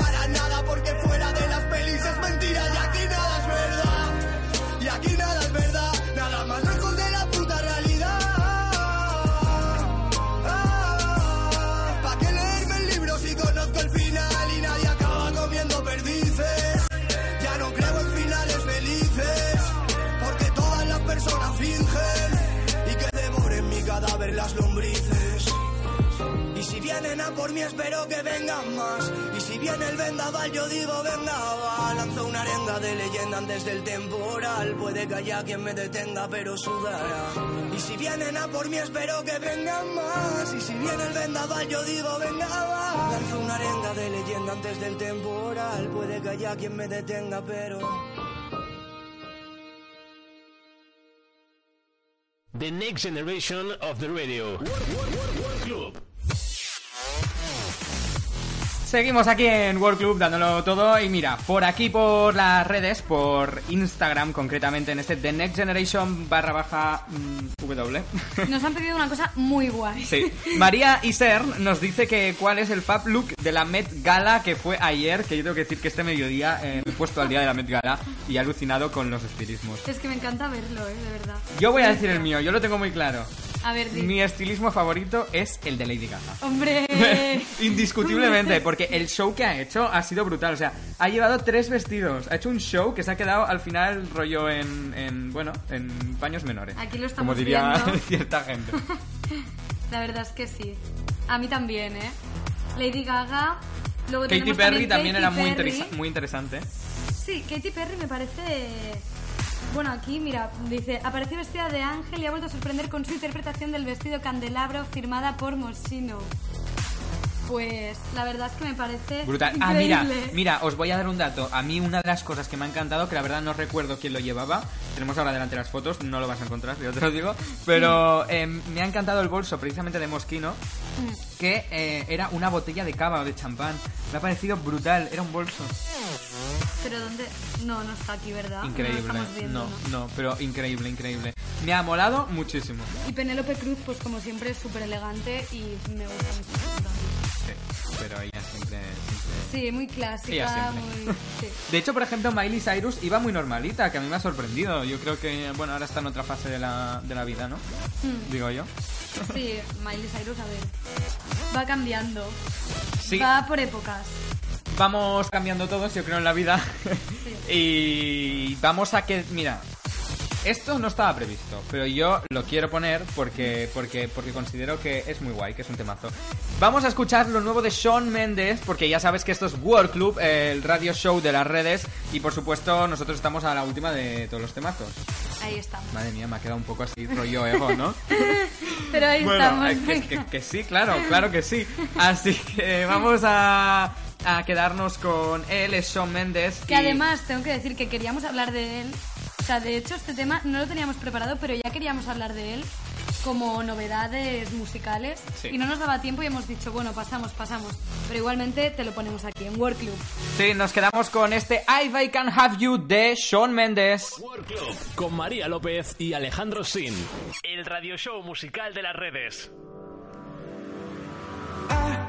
Y si vienen a por mí espero que vengan más. Y si viene el vendaval yo digo venga Lanzo una arenga de leyenda antes del temporal. Puede que haya quien me detenga pero sudará. Y si vienen a por mí espero que vengan más. Y si viene el vendaval yo digo venga va Lanzo una arenga de leyenda antes del temporal. Puede que haya quien me detenga pero... The Next Generation of the Radio. World, World, World, World Club. Seguimos aquí en World Club dándolo todo y mira, por aquí por las redes, por Instagram concretamente en este The Next Generation barra baja mm, W. Nos han pedido una cosa muy guay. Sí. María Iser nos dice que cuál es el fab look de la Met Gala que fue ayer, que yo tengo que decir que este mediodía eh, me he puesto al día de la Met Gala y he alucinado con los estilismos. Es que me encanta verlo, ¿eh? De verdad. Yo voy a decir el mío, yo lo tengo muy claro. A ver, di. Mi estilismo favorito es el de Lady Gaga. Hombre. Indiscutiblemente, porque el show que ha hecho ha sido brutal. O sea, ha llevado tres vestidos. Ha hecho un show que se ha quedado al final rollo en, en bueno, en paños menores. Aquí lo estamos Como diría viendo. cierta gente. La verdad es que sí. A mí también, ¿eh? Lady Gaga. Luego Katy Perry también Katy era muy, Perry. interesa- muy interesante. Sí, Katy Perry me parece... Bueno, aquí, mira, dice, apareció vestida de ángel y ha vuelto a sorprender con su interpretación del vestido candelabro firmada por Moschino. Pues la verdad es que me parece Brutal. Ah, mira, mira, os voy a dar un dato. A mí una de las cosas que me ha encantado, que la verdad no recuerdo quién lo llevaba, tenemos ahora delante las fotos, no lo vas a encontrar, yo te lo digo, pero eh, me ha encantado el bolso precisamente de Moschino, Mm. que eh, era una botella de cava o de champán. Me ha parecido brutal, era un bolso. Pero ¿dónde? No, no está aquí, ¿verdad? Increíble. viendo, ¿no? no, pero increíble, increíble. Me ha molado muchísimo. Y Penélope Cruz, pues como siempre, es súper elegante y me gusta mucho. Sí, pero ella siempre... siempre- Sí, muy clásica, muy... Sí. De hecho, por ejemplo, Miley Cyrus iba muy normalita, que a mí me ha sorprendido. Yo creo que, bueno, ahora está en otra fase de la, de la vida, ¿no? Hmm. Digo yo. Sí, Miley Cyrus, a ver. Va cambiando. Sí. Va por épocas. Vamos cambiando todos, yo creo, en la vida. y vamos a que, mira, esto no estaba previsto, pero yo lo quiero poner porque, porque, porque considero que es muy guay, que es un temazo. Vamos a escuchar lo nuevo de Sean Mendes, porque ya sabes que esto es World Club, el radio show de las redes, y por supuesto nosotros estamos a la última de todos los temazos. Ahí estamos. Madre mía, me ha quedado un poco así rollo ego, ¿no? Pero ahí Bueno, estamos. eh, que, que- que sí, claro, claro que sí. Así que vamos a, a quedarnos con él, es Sean Mendes. Que y- además tengo que decir que queríamos hablar de él. O sea, de hecho este tema no lo teníamos preparado, pero ya queríamos hablar de él como novedades musicales Sí. y no nos daba tiempo y hemos dicho, bueno, pasamos, pasamos. Pero igualmente te lo ponemos aquí en World Club. Sí, nos quedamos con este If I Can Have You de Sean Mendes. Club con María López y Alejandro Sin. El radio show musical de las redes.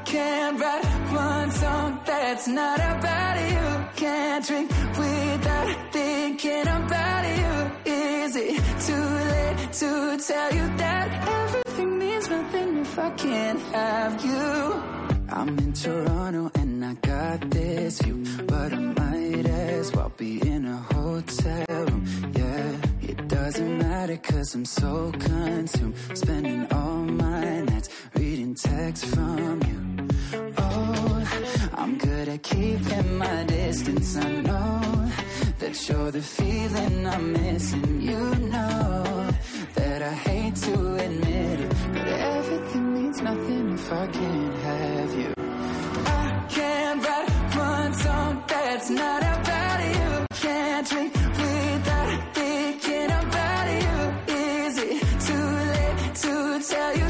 Can't write one song that's not about you. Can't drink without thinking about you. Is it too late to tell you that everything means nothing if I can't have you? I'm in Toronto and I got this view, but I might as well be in a hotel room. Yeah, it doesn't matter cause I'm so consumed, spending all my nights reading texts from you. Oh, I'm good at keeping my distance. I know that you're the feeling I'm missing. You know that I hate to admit it, but everything means nothing if I can't have you. I can't write one song that's not about you. Can't drink without thinking about you. Is it too late to tell you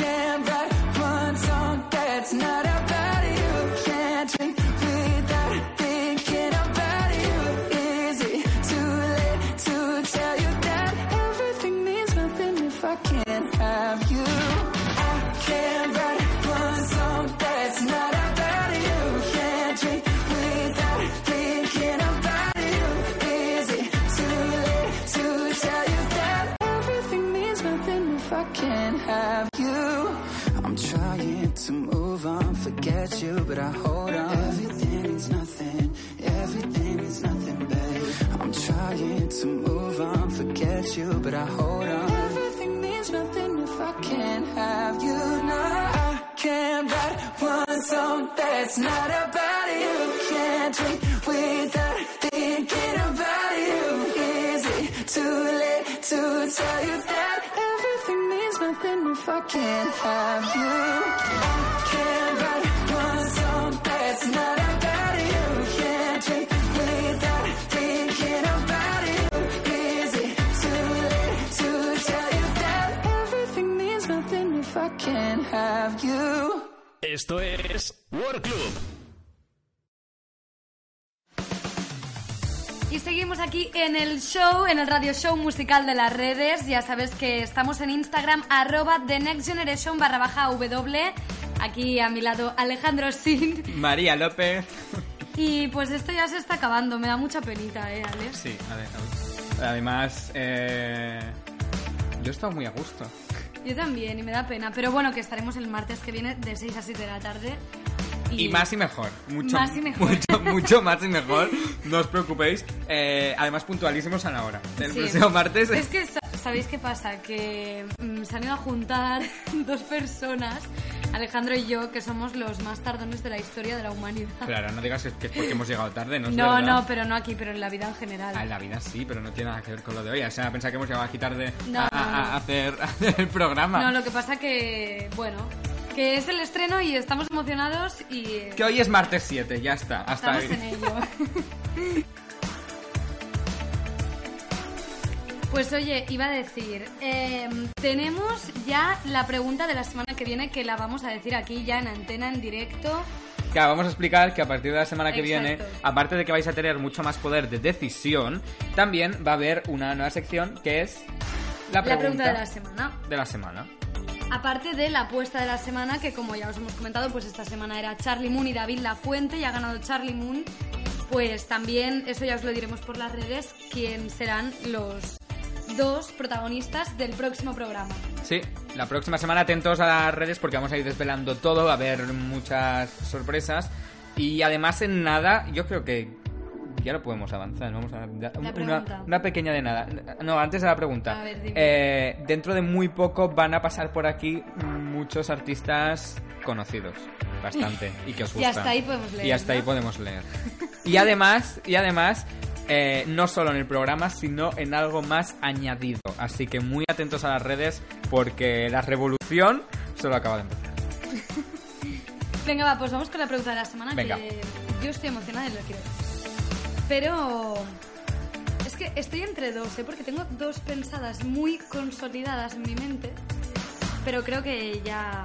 Can't write one song that's not about you. Can't drink you, but I hold on. Everything means nothing, everything means nothing, babe. I'm trying to move on, forget you, but I hold on. Everything means nothing if I can't have you. No, I can't write one song that's not about you. Can't drink without thinking about you. Is it too late to tell you that everything means nothing if I can't have you. I Can't write if I can't have you? Esto es World Club. Y seguimos aquí en el show, en el radio show musical de las redes. Ya sabes que estamos en Instagram, arroba The Next Generation barra baja W. Aquí a mi lado Alejandro Sin. María López. Y pues esto ya se está acabando, me da mucha penita, ¿eh, Alex? Sí, ade- además, eh, yo he estado muy a gusto. Yo también, y me da pena. Pero bueno, que estaremos el martes que viene de 6 a 7 de la tarde. Y, más y mejor. Mucho, Más y mejor. Mucho, mucho más y mejor. No os preocupéis. Eh, además, puntualísimos a la hora. El Sí. próximo martes. Es que, ¿sabéis qué pasa? Que mm, se han ido a juntar dos personas, Alejandro y yo, que somos los más tardones de la historia de la humanidad. Claro, no digas que es porque hemos llegado tarde, ¿no? es no, verdad. no, pero no aquí, pero en la vida en general. Ah, en la vida sí, pero no tiene nada que ver con lo de hoy. O sea, pensaba que hemos llegado aquí tarde No, a, no, no. a hacer, a hacer el programa. No, lo que pasa que, bueno, que es el estreno y estamos emocionados y Que hoy es martes 7, ya está. Hasta estamos ahí. en ello. Pues oye, iba a decir, eh, tenemos ya la pregunta de la semana que viene que la vamos a decir aquí ya en antena, en directo. Claro, vamos a explicar que a partir de la semana que Exacto. viene, aparte de que vais a tener mucho más poder de decisión, también va a haber una nueva sección que es la La pregunta, pregunta de la semana. de la semana. Aparte de la apuesta de la semana, que como ya os hemos comentado, pues esta semana era Charlie Moon y David Lafuente, y ha ganado Charlie Moon. Pues también, eso ya os lo diremos por las redes, quién serán los dos protagonistas del próximo programa. Sí, la próxima semana atentos a las redes porque vamos a ir desvelando todo, va a haber muchas sorpresas y además en nada, yo creo que ya lo podemos avanzar, vamos a una, una pequeña de nada. No, antes de la pregunta. A ver, dime. Eh, dentro de muy poco van a pasar por aquí muchos artistas conocidos, bastante, y que os Y gustan. hasta ahí podemos leer, Y hasta ahí ¿no? podemos leer. Y además, y además, eh, no solo en el programa, sino en algo más añadido. Así que muy atentos a las redes porque la revolución solo acaba de empezar. Venga, va, pues vamos con la pregunta de la semana, Venga. que yo estoy emocionada y lo quiero. Pero es que estoy entre dos, ¿eh? porque tengo dos pensadas muy consolidadas en mi mente, pero creo que ya,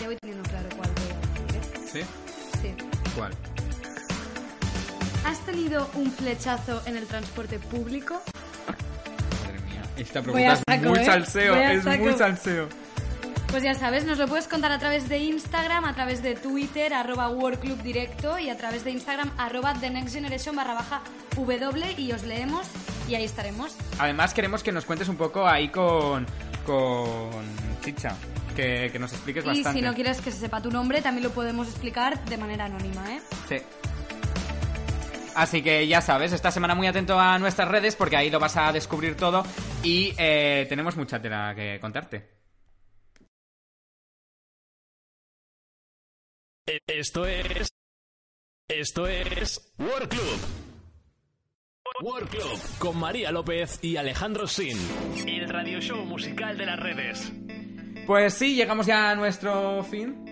ya voy teniendo claro cuál voy a decir. ¿eh? ¿Sí? Sí. ¿Cuál? ¿Has tenido un flechazo en el transporte público? Madre mía. Esta pregunta es saco, muy ¿eh? salseo, es muy salseo. Pues ya sabes, nos lo puedes contar a través de Instagram, a través de Twitter, arroba Club Directo y a través de Instagram, arroba The Next Generation barra baja W y os leemos y ahí estaremos. Además queremos que nos cuentes un poco ahí con, con Chicha, que, que nos expliques Y bastante. si no quieres que se sepa tu nombre, también lo podemos explicar de manera anónima, ¿eh? Sí. Así que ya sabes, esta semana muy atento a nuestras redes porque ahí lo vas a descubrir todo y eh, tenemos mucha tela que contarte. E- Esto es. Esto es. World Club. World Club. Con María López y Alejandro Sin. El radio show musical de las redes. Pues sí, llegamos ya a nuestro fin.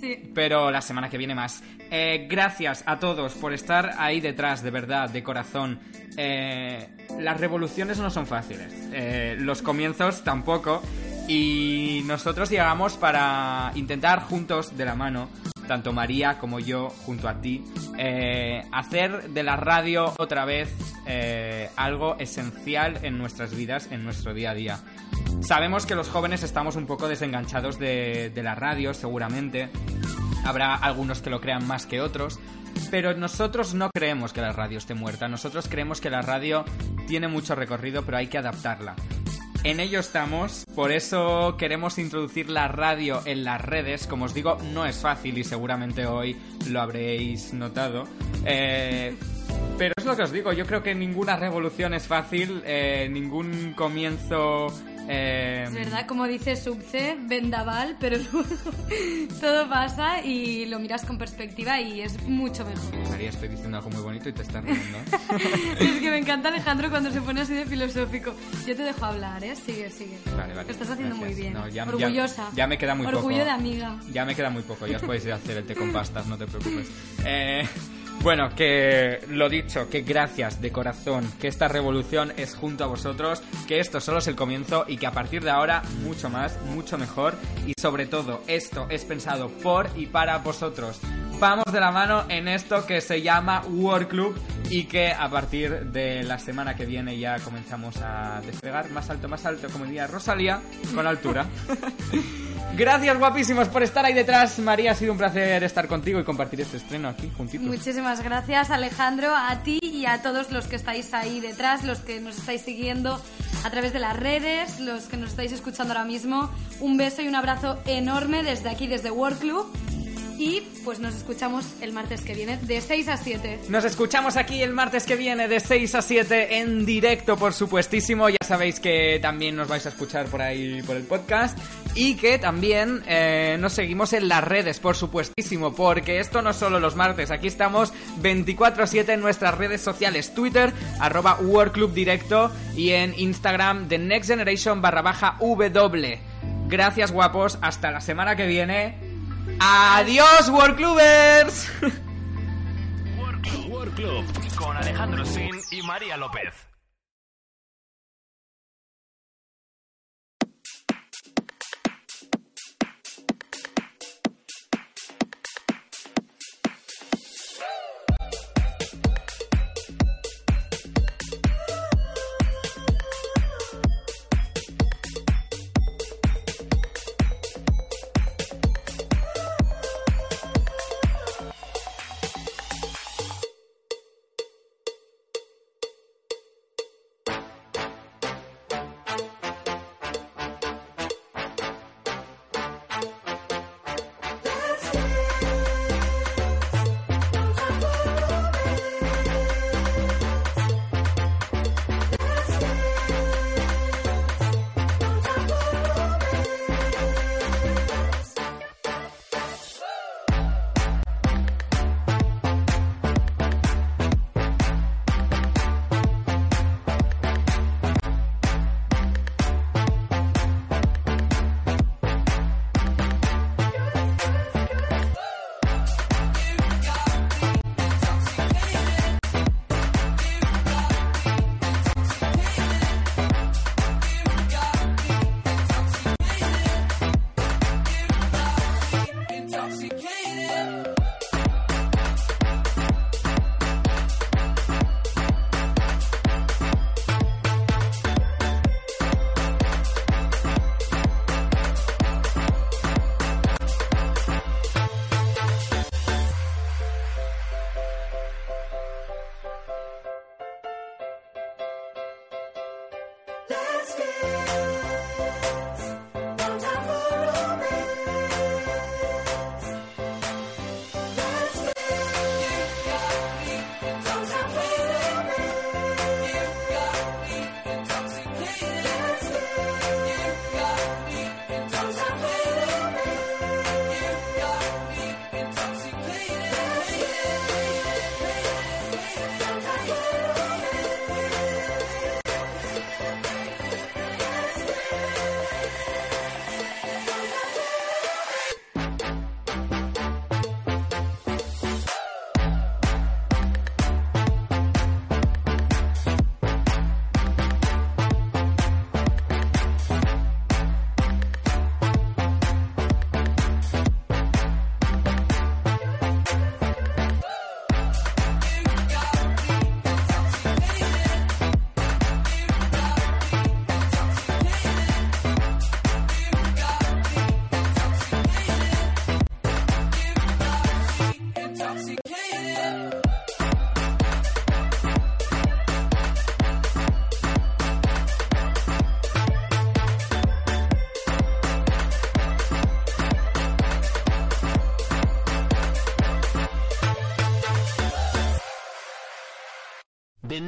Sí. Pero la semana que viene más. Eh, gracias a todos por estar ahí detrás, de verdad, de corazón. Eh, las revoluciones no son fáciles. Eh, los comienzos tampoco. Y nosotros llegamos para intentar juntos, de la mano, tanto María como yo, junto a ti, hacer de la radio otra vez algo esencial en nuestras vidas, en nuestro día a día. Sabemos que los jóvenes estamos un poco desenganchados de, la radio, seguramente. Habrá algunos que lo crean más que otros. Pero nosotros no creemos que la radio esté muerta. Nosotros creemos que la radio tiene mucho recorrido, pero hay que adaptarla. En ello estamos, por eso queremos introducir la radio en las redes. Como os digo, no es fácil y seguramente hoy lo habréis notado. Eh, pero es lo que os digo, yo creo que ninguna revolución es fácil, eh, ningún comienzo Eh, Es verdad, como dice Subce, vendaval, pero luego todo pasa y lo miras con perspectiva y es mucho mejor. María, estoy diciendo algo muy bonito y te estás riendo. es que me encanta Alejandro cuando se pone así de filosófico. Yo te dejo hablar, ¿eh? Sigue, sigue. Vale, vale. Lo estás haciendo gracias. muy bien. No, ya- ya- Orgullosa. Ya, me queda muy poco. Orgullo de amiga. Ya me queda muy poco, ya os podéis hacer el té con pastas, no te preocupes. Eh, bueno, que lo dicho, que gracias de corazón, que esta revolución es junto a vosotros, que esto solo es el comienzo y que a partir de ahora mucho más, mucho mejor y sobre todo esto es pensado por y para vosotros. Vamos de la mano en esto que se llama World Club y que a partir de la semana que viene ya comenzamos a despegar más alto, más alto, como diría Rosalía, con altura. Gracias guapísimos por estar ahí detrás. María, ha sido un placer estar contigo y compartir este estreno aquí juntitos. Muchísimas gracias Alejandro, a ti y a todos los que estáis ahí detrás, los que nos estáis siguiendo a través de las redes, los que nos estáis escuchando ahora mismo. Un beso y un abrazo enorme desde aquí, desde World Club. Y pues nos escuchamos el martes que viene de 6 a 7. Nos escuchamos aquí el martes que viene de 6 a 7 en directo, por supuestísimo. Ya sabéis que también nos vais a escuchar por ahí por el podcast. Y que también eh, nos seguimos en las redes, por supuestísimo. Porque esto no es solo los martes. Aquí estamos 24-7 en nuestras redes sociales. Twitter, arroba Club Directo. Y en Instagram, The Next Generation barra baja W. Gracias guapos. Hasta la semana que viene. Adiós, World Clubers. World Club con Alejandro Sin y María López.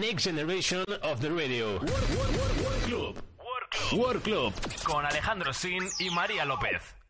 Next generation of the radio. World Club. World Club con Alejandro Sin y María López.